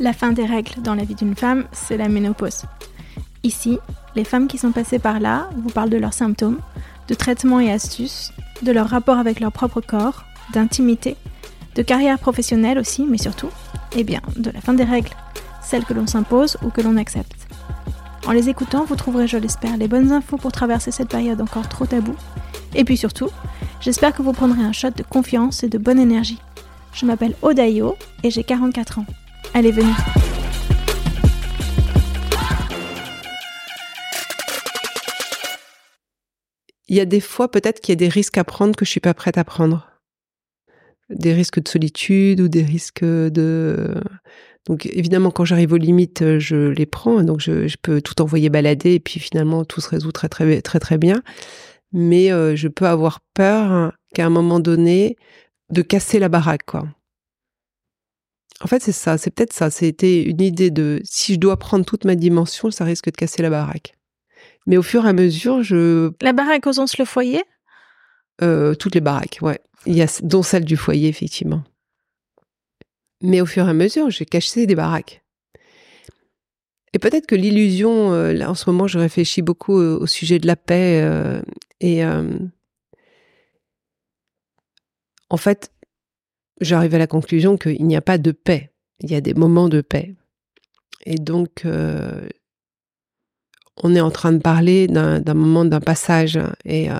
La fin des règles dans la vie d'une femme, c'est la ménopause. Ici, les femmes qui sont passées par là vous parlent de leurs symptômes, de traitements et astuces, de leur rapport avec leur propre corps, d'intimité, de carrière professionnelle aussi, mais surtout, eh bien, de la fin des règles, celles que l'on s'impose ou que l'on accepte. En les écoutant, vous trouverez, je l'espère, les bonnes infos pour traverser cette période encore trop taboue. Et puis surtout, j'espère que vous prendrez un shot de confiance et de bonne énergie. Je m'appelle Odayo et j'ai 44 ans. Allez, venez. Il y a des fois peut-être qu'il y a des risques à prendre que je suis pas prête à prendre. Des risques de solitude ou des risques de... Donc évidemment, quand j'arrive aux limites, je les prends. Donc je, je, peux tout envoyer balader et puis finalement tout se résout très très très très bien. Mais euh, je peux avoir peur qu'à un moment donné de casser la baraque, quoi. En fait, c'est ça, c'est peut-être ça. C'était une idée de si je dois prendre toute ma dimension, ça risque de casser la baraque. Mais au fur et à mesure, je. La baraque au sens le foyer? Euh, Toutes les baraques, ouais. Il y a, dont celle du foyer, effectivement. Mais au fur et à mesure, j'ai caché des baraques. Et peut-être que l'illusion, euh, là, en ce moment, je réfléchis beaucoup au, au sujet de la paix. Euh, et euh, en fait, j'arrive à la conclusion qu'il n'y a pas de paix. Il y a des moments de paix. Et donc, euh, on est en train de parler d'un moment, d'un passage. Et euh,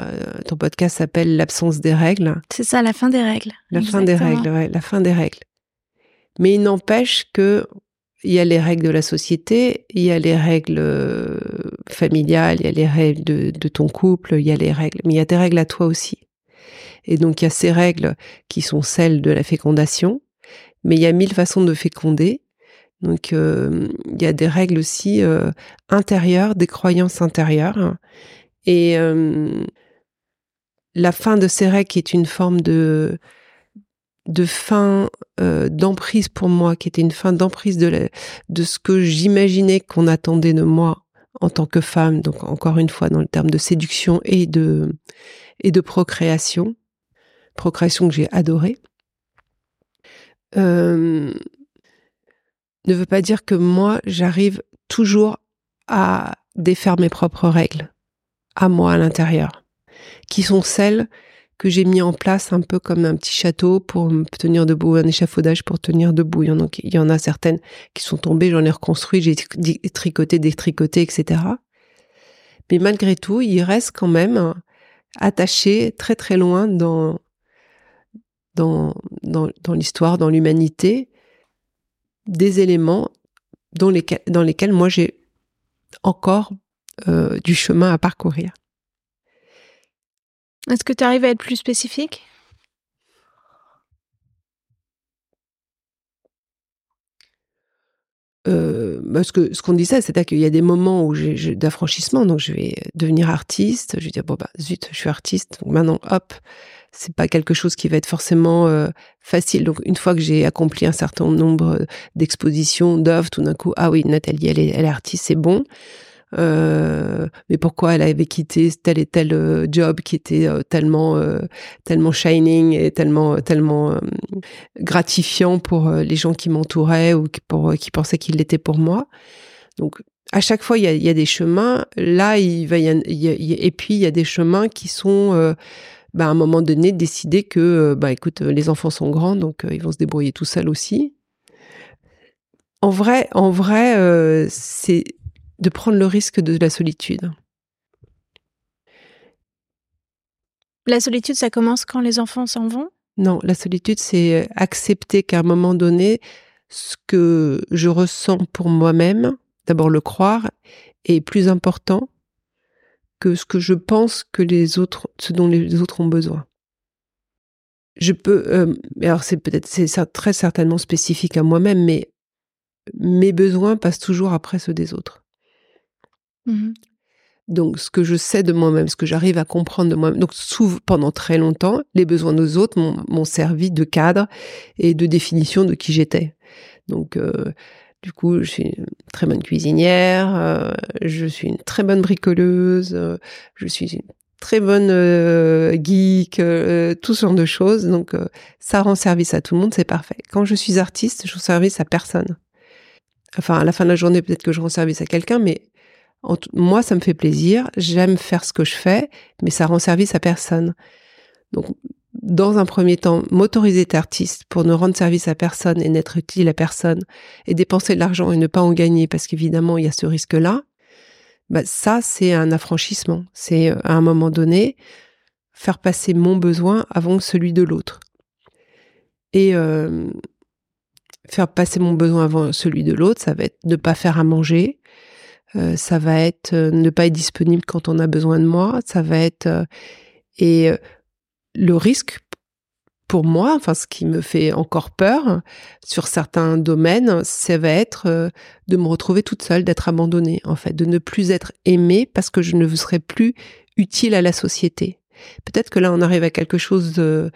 ton podcast s'appelle L'absence des règles. C'est ça, la fin des règles. La Exactement. fin des règles, ouais, la fin des règles. Mais il n'empêche que il y a les règles de la société, il y a les règles euh, familiales, il y a les règles de, ton couple, il y a les règles, mais il y a tes règles à toi aussi. Et donc il y a ces règles qui sont celles de la fécondation, mais il y a mille façons de féconder. Donc euh, il y a des règles aussi euh, intérieures, des croyances intérieures. Et la fin de ces règles est une forme de de fin euh, d'emprise pour moi, qui était une fin d'emprise de, ce que j'imaginais qu'on attendait de moi en tant que femme, donc encore une fois dans le terme de séduction et de et de procréation, procréation que j'ai adorée, euh, ne veut pas dire que moi j'arrive toujours à défaire mes propres règles, à moi à l'intérieur, qui sont celles que j'ai mis en place un peu comme un petit château pour me tenir debout, un échafaudage pour tenir debout. Il y en a, certaines qui sont tombées, j'en ai reconstruit, j'ai tricoté, détricoté, etc. Mais malgré tout, il reste quand même attaché très très loin dans l'histoire, dans l'humanité, des éléments dans lesquels, dans lesquels moi j'ai encore euh, du chemin à parcourir. Est-ce que tu arrives à être plus spécifique? Euh, parce que ce qu'on disait, c'est qu'il y a des moments où d'affranchissement, donc je vais devenir artiste. Je vais dire bon bah zut, je suis artiste. Donc maintenant, hop, c'est pas quelque chose qui va être forcément euh, facile. Donc une fois que j'ai accompli un certain nombre d'expositions, d'œuvres, tout d'un coup, ah oui, Nathalie, elle est, elle est artiste, c'est bon. Euh, mais pourquoi elle avait quitté tel et tel euh, job qui était euh, tellement tellement shining et tellement tellement gratifiant pour les gens qui m'entouraient ou qui, pensaient qu'il l'était pour moi. Donc à chaque fois il y a, des chemins. Là il va et puis il y a des chemins qui sont bah, à un moment donné décider que bah écoute les enfants sont grands donc ils vont se débrouiller tout seuls aussi. En vrai, en vrai, c'est de prendre le risque de la solitude. La solitude, ça commence quand les enfants s'en vont? Non, la solitude, c'est accepter qu'à un moment donné, ce que je ressens pour moi-même, d'abord le croire, est plus important que ce que je pense que les autres, ce dont les autres ont besoin. Je peux, euh, alors c'est peut-être, c'est très certainement spécifique à moi-même, mais mes besoins passent toujours après ceux des autres. Mmh donc, ce que je sais de moi-même, ce que j'arrive à comprendre de moi-même. Donc, souvent, pendant très longtemps, les besoins des autres m'ont servi de cadre et de définition de qui j'étais. Donc, euh, du coup, je suis une très bonne cuisinière, euh, je suis une très bonne bricoleuse, euh, je suis une très bonne geek, tout ce genre de choses. Donc, ça rend service à tout le monde, c'est parfait. Quand je suis artiste, je rends service à personne. Enfin, à la fin de la journée, peut-être que je rends service à quelqu'un, mais moi, ça me fait plaisir, j'aime faire ce que je fais, mais ça rend service à personne. Donc, dans un premier temps, m'autoriser d'être pour ne rendre service à personne et n'être utile à personne et dépenser de l'argent et ne pas en gagner parce qu'évidemment, il y a ce risque-là, bah, ça, c'est un affranchissement. C'est euh, à un moment donné, faire passer mon besoin avant celui de l'autre. Et euh, faire passer mon besoin avant celui de l'autre, ça va être ne pas faire à manger, euh, ça va être euh, ne pas être disponible quand on a besoin de moi, ça va être euh, et le risque pour moi, enfin ce qui me fait encore peur sur certains domaines, ça va être de me retrouver toute seule, d'être abandonnée en fait, de ne plus être aimée parce que je ne serai plus utile à la société. Peut-être que là on arrive à quelque chose de,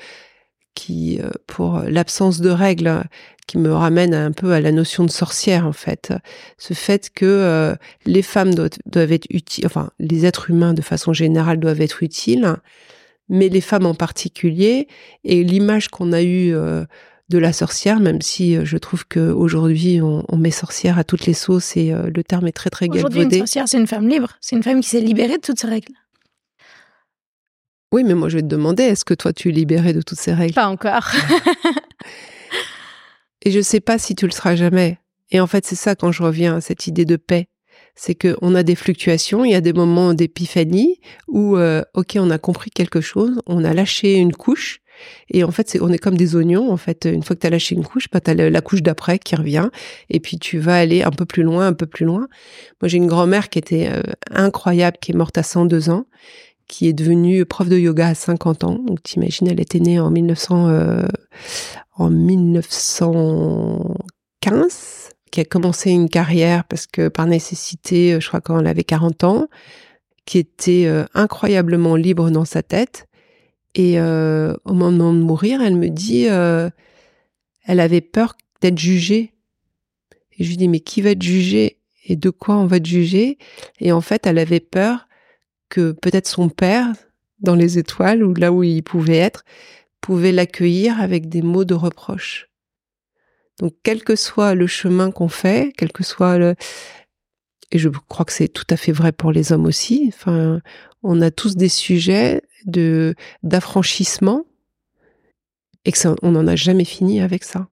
qui, pour l'absence de règles, qui me ramène un peu à la notion de sorcière en fait. Ce fait que euh, les femmes doivent, être utiles, enfin les êtres humains de façon générale doivent être utiles, mais les femmes en particulier, et l'image qu'on a eue euh, de la sorcière, même si euh, je trouve qu'aujourd'hui on, on met sorcière à toutes les sauces et le terme est très très galvaudé. Aujourd'hui une sorcière c'est une femme libre, c'est une femme qui s'est libérée de toutes ces règles. Oui, mais moi je vais te demander, est-ce que toi tu es libérée de toutes ces règles? Pas encore. Et je sais pas si tu le seras jamais. Et en fait, c'est ça quand je reviens à cette idée de paix. C'est qu'on a des fluctuations, il y a des moments d'épiphanie où, euh, ok, on a compris quelque chose, on a lâché une couche, et en fait, c'est, on est comme des oignons. En fait, une fois que tu as lâché une couche, bah, tu as la couche d'après qui revient. Et puis, tu vas aller un peu plus loin, un peu plus loin. Moi, j'ai une grand-mère qui était euh, incroyable, qui est morte à 102 ans, qui est devenue prof de yoga à 50 ans. Donc, t'imagines, elle était née en 1900, en 1915, qui a commencé une carrière parce que par nécessité, euh, je crois quand elle avait 40 ans, qui était euh, incroyablement libre dans sa tête. Et euh, au moment de mourir, elle me dit, elle avait peur d'être jugée. Et je lui dis, mais qui va te juger et de quoi on va te juger Et en fait, elle avait peur que peut-être son père, dans les étoiles ou là où il pouvait être, pouvait l'accueillir avec des mots de reproche. Donc, quel que soit le chemin qu'on fait, quel que soit le, et je crois que c'est tout à fait vrai pour les hommes aussi. Enfin, on a tous des sujets de d'affranchissement et que on n'en a jamais fini avec ça.